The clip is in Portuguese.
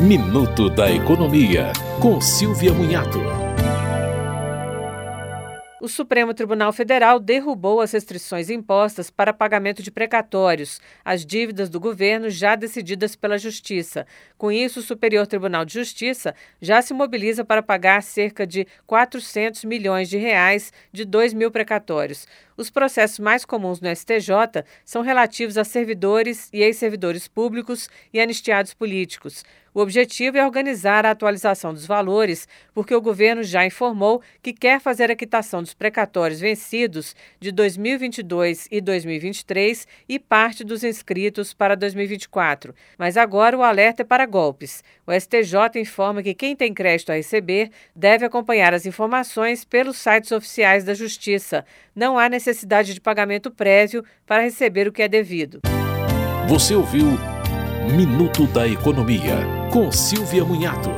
Minuto da Economia, com Silvia Munhato. O Supremo Tribunal Federal derrubou as restrições impostas para pagamento de precatórios, as dívidas do governo já decididas pela Justiça. Com isso, o Superior Tribunal de Justiça já se mobiliza para pagar cerca de 400 milhões de reais de 2 mil precatórios. Os processos mais comuns no STJ são relativos a servidores e ex-servidores públicos e anistiados políticos. O objetivo é organizar a atualização dos valores, porque o governo já informou que quer fazer a quitação dos precatórios vencidos de 2022 e 2023 e parte dos inscritos para 2024. Mas agora o alerta é para golpes. O STJ informa que quem tem crédito a receber deve acompanhar as informações pelos sites oficiais da Justiça. Não há necessidade de pagamento prévio para receber o que é devido. Você ouviu Minuto da Economia, com Silvia Munhato.